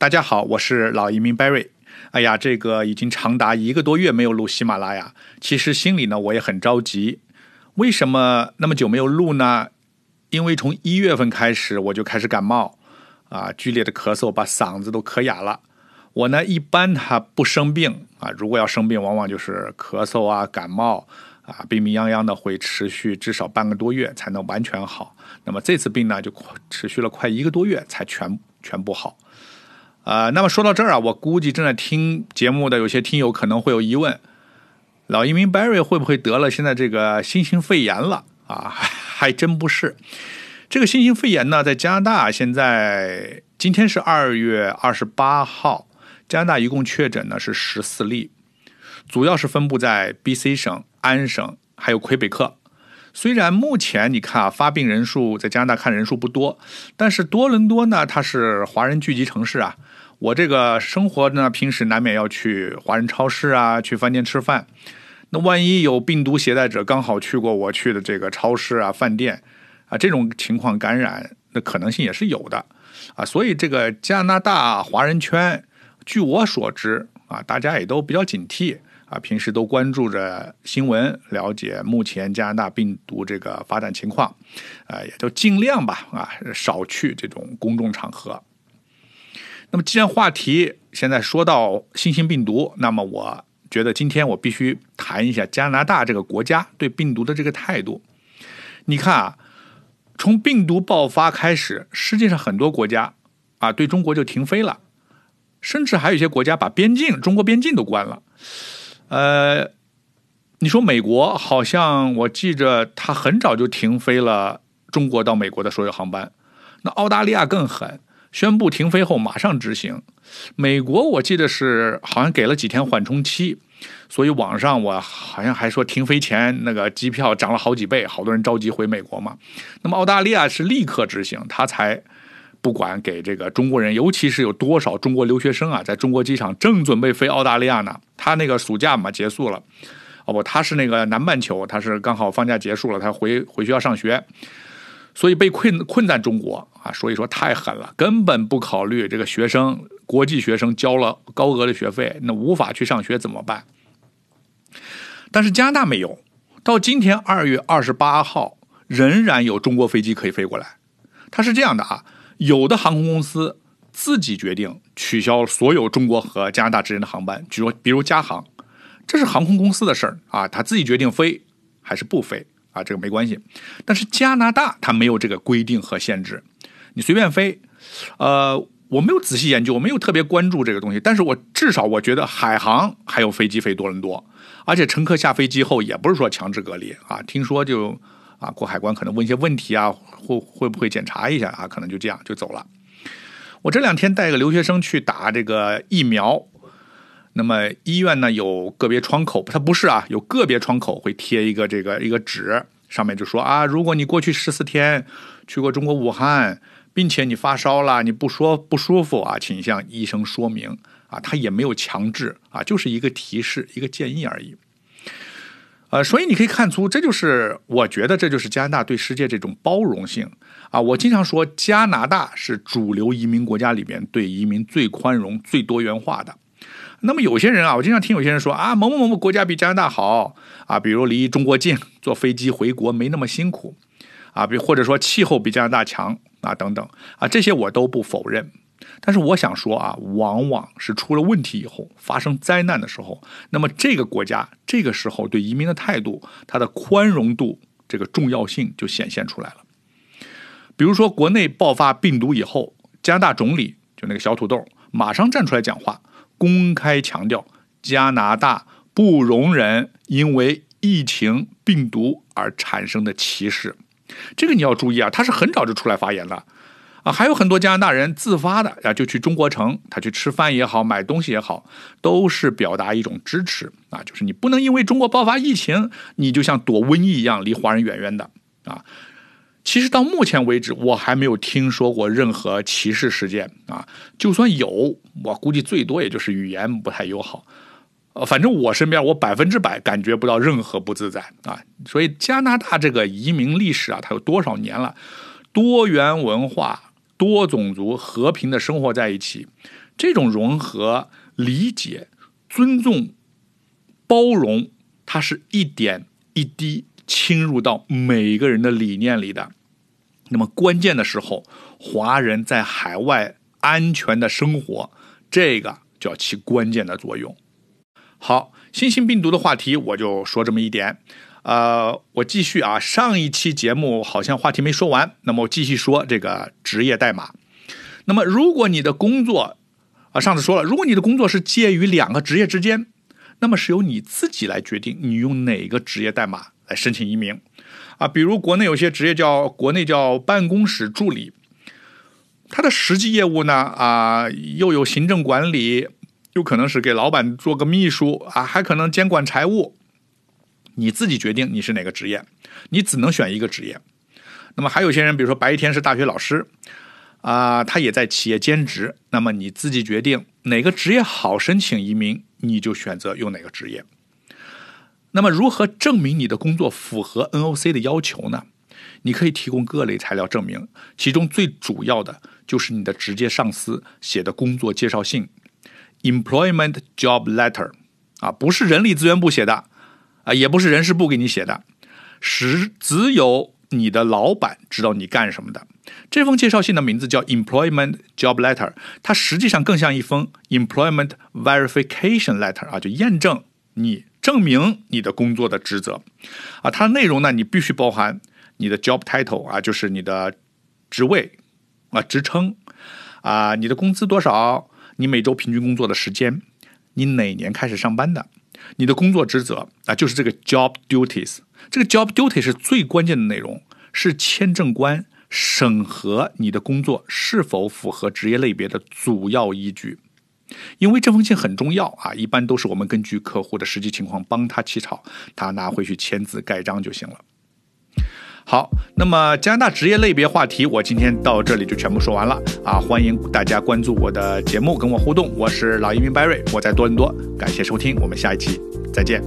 大家好，我是老移民 Barry。哎呀，这个已经长达一个多月没有录喜马拉雅，其实心里呢我也很着急。为什么那么久没有录呢？因为从一月份开始我就开始感冒，啊，剧烈的咳嗽把嗓子都咳哑了。我呢一般他不生病啊，如果要生病，往往就是咳嗽啊、感冒啊，病病殃殃的会持续至少半个多月才能完全好。那么这次病呢就持续了快一个多月才全全部好。啊，那么说到这儿啊，我估计正在听节目的有些听友可能会有疑问：老移民 Barry 会不会得了现在这个新型肺炎了？啊，还真不是。这个新型肺炎呢，在加拿大现在今天是二月二十八号，加拿大一共确诊呢是十四例，主要是分布在 BC 省、安省还有魁北克。虽然目前你看啊，发病人数在加拿大看人数不多，但是多伦多呢，它是华人聚集城市啊。我这个生活呢，平时难免要去华人超市啊，去饭店吃饭。那万一有病毒携带者刚好去过我去的这个超市啊、饭店啊，这种情况感染的可能性也是有的啊。所以这个加拿大华人圈，据我所知啊，大家也都比较警惕啊，平时都关注着新闻，了解目前加拿大病毒这个发展情况，啊，也就尽量吧啊，少去这种公众场合。那么，既然话题现在说到新型病毒，那么我觉得今天我必须谈一下加拿大这个国家对病毒的这个态度。你看啊，从病毒爆发开始，世界上很多国家啊对中国就停飞了，甚至还有一些国家把边境中国边境都关了。呃，你说美国好像我记着他很早就停飞了中国到美国的所有航班，那澳大利亚更狠。宣布停飞后马上执行。美国我记得是好像给了几天缓冲期，所以网上我好像还说停飞前那个机票涨了好几倍，好多人着急回美国嘛。那么澳大利亚是立刻执行，他才不管给这个中国人，尤其是有多少中国留学生啊，在中国机场正准备飞澳大利亚呢。他那个暑假嘛结束了，哦不，他是那个南半球，他是刚好放假结束了，他回回学校上学。所以被困困在中国啊，所以说太狠了，根本不考虑这个学生国际学生交了高额的学费，那无法去上学怎么办？但是加拿大没有，到今天二月二十八号，仍然有中国飞机可以飞过来。它是这样的啊，有的航空公司自己决定取消所有中国和加拿大之间的航班，比如比如加航，这是航空公司的事儿啊，他自己决定飞还是不飞。啊，这个没关系，但是加拿大它没有这个规定和限制，你随便飞。呃，我没有仔细研究，我没有特别关注这个东西，但是我至少我觉得海航还有飞机飞多伦多，而且乘客下飞机后也不是说强制隔离啊，听说就啊过海关可能问一些问题啊，会会不会检查一下啊，可能就这样就走了。我这两天带个留学生去打这个疫苗。那么医院呢有个别窗口，它不是啊，有个别窗口会贴一个这个一个纸，上面就说啊，如果你过去十四天去过中国武汉，并且你发烧了，你不说不舒服啊，请向医生说明啊，他也没有强制啊，就是一个提示，一个建议而已。呃，所以你可以看出，这就是我觉得这就是加拿大对世界这种包容性啊。我经常说，加拿大是主流移民国家里边对移民最宽容、最多元化的。那么有些人啊，我经常听有些人说啊，某某某某国家比加拿大好啊，比如离中国近，坐飞机回国没那么辛苦啊，比或者说气候比加拿大强啊，等等啊，这些我都不否认。但是我想说啊，往往是出了问题以后，发生灾难的时候，那么这个国家这个时候对移民的态度，它的宽容度这个重要性就显现出来了。比如说国内爆发病毒以后，加拿大总理就那个小土豆马上站出来讲话。公开强调，加拿大不容忍因为疫情病毒而产生的歧视。这个你要注意啊，他是很早就出来发言了啊。还有很多加拿大人自发的啊，就去中国城，他去吃饭也好，买东西也好，都是表达一种支持啊。就是你不能因为中国爆发疫情，你就像躲瘟疫一样离华人远远的啊。其实到目前为止，我还没有听说过任何歧视事件啊。就算有，我估计最多也就是语言不太友好。呃，反正我身边我百分之百感觉不到任何不自在啊。所以加拿大这个移民历史啊，它有多少年了？多元文化、多种族和平的生活在一起，这种融合、理解、尊重、包容，它是一点一滴侵入到每一个人的理念里的。那么关键的时候，华人在海外安全的生活，这个就要起关键的作用。好，新型病毒的话题我就说这么一点。呃，我继续啊，上一期节目好像话题没说完，那么我继续说这个职业代码。那么，如果你的工作啊，上次说了，如果你的工作是介于两个职业之间，那么是由你自己来决定你用哪个职业代码来申请移民啊。比如国内有些职业叫国内叫办公室助理，他的实际业务呢啊，又有行政管理，又可能是给老板做个秘书啊，还可能监管财务。你自己决定你是哪个职业，你只能选一个职业。那么还有些人，比如说白天是大学老师，啊，他也在企业兼职。那么你自己决定哪个职业好申请移民，你就选择用哪个职业。那么如何证明你的工作符合 NOC 的要求呢？你可以提供各类材料证明，其中最主要的就是你的直接上司写的工作介绍信 （Employment Job Letter） 啊，不是人力资源部写的。啊，也不是人事部给你写的，是只有你的老板知道你干什么的。这封介绍信的名字叫 Employment Job Letter，它实际上更像一封 Employment Verification Letter 啊，就验证你证明你的工作的职责。啊，它的内容呢，你必须包含你的 Job Title 啊，就是你的职位啊、职称啊，你的工资多少，你每周平均工作的时间，你哪年开始上班的。你的工作职责啊，就是这个 job duties。这个 job duty 是最关键的内容，是签证官审核你的工作是否符合职业类别的主要依据。因为这封信很重要啊，一般都是我们根据客户的实际情况帮他起草，他拿回去签字盖章就行了。好，那么加拿大职业类别话题，我今天到这里就全部说完了啊！欢迎大家关注我的节目，跟我互动。我是老移民 Barry，我在多伦多，感谢收听，我们下一期再见。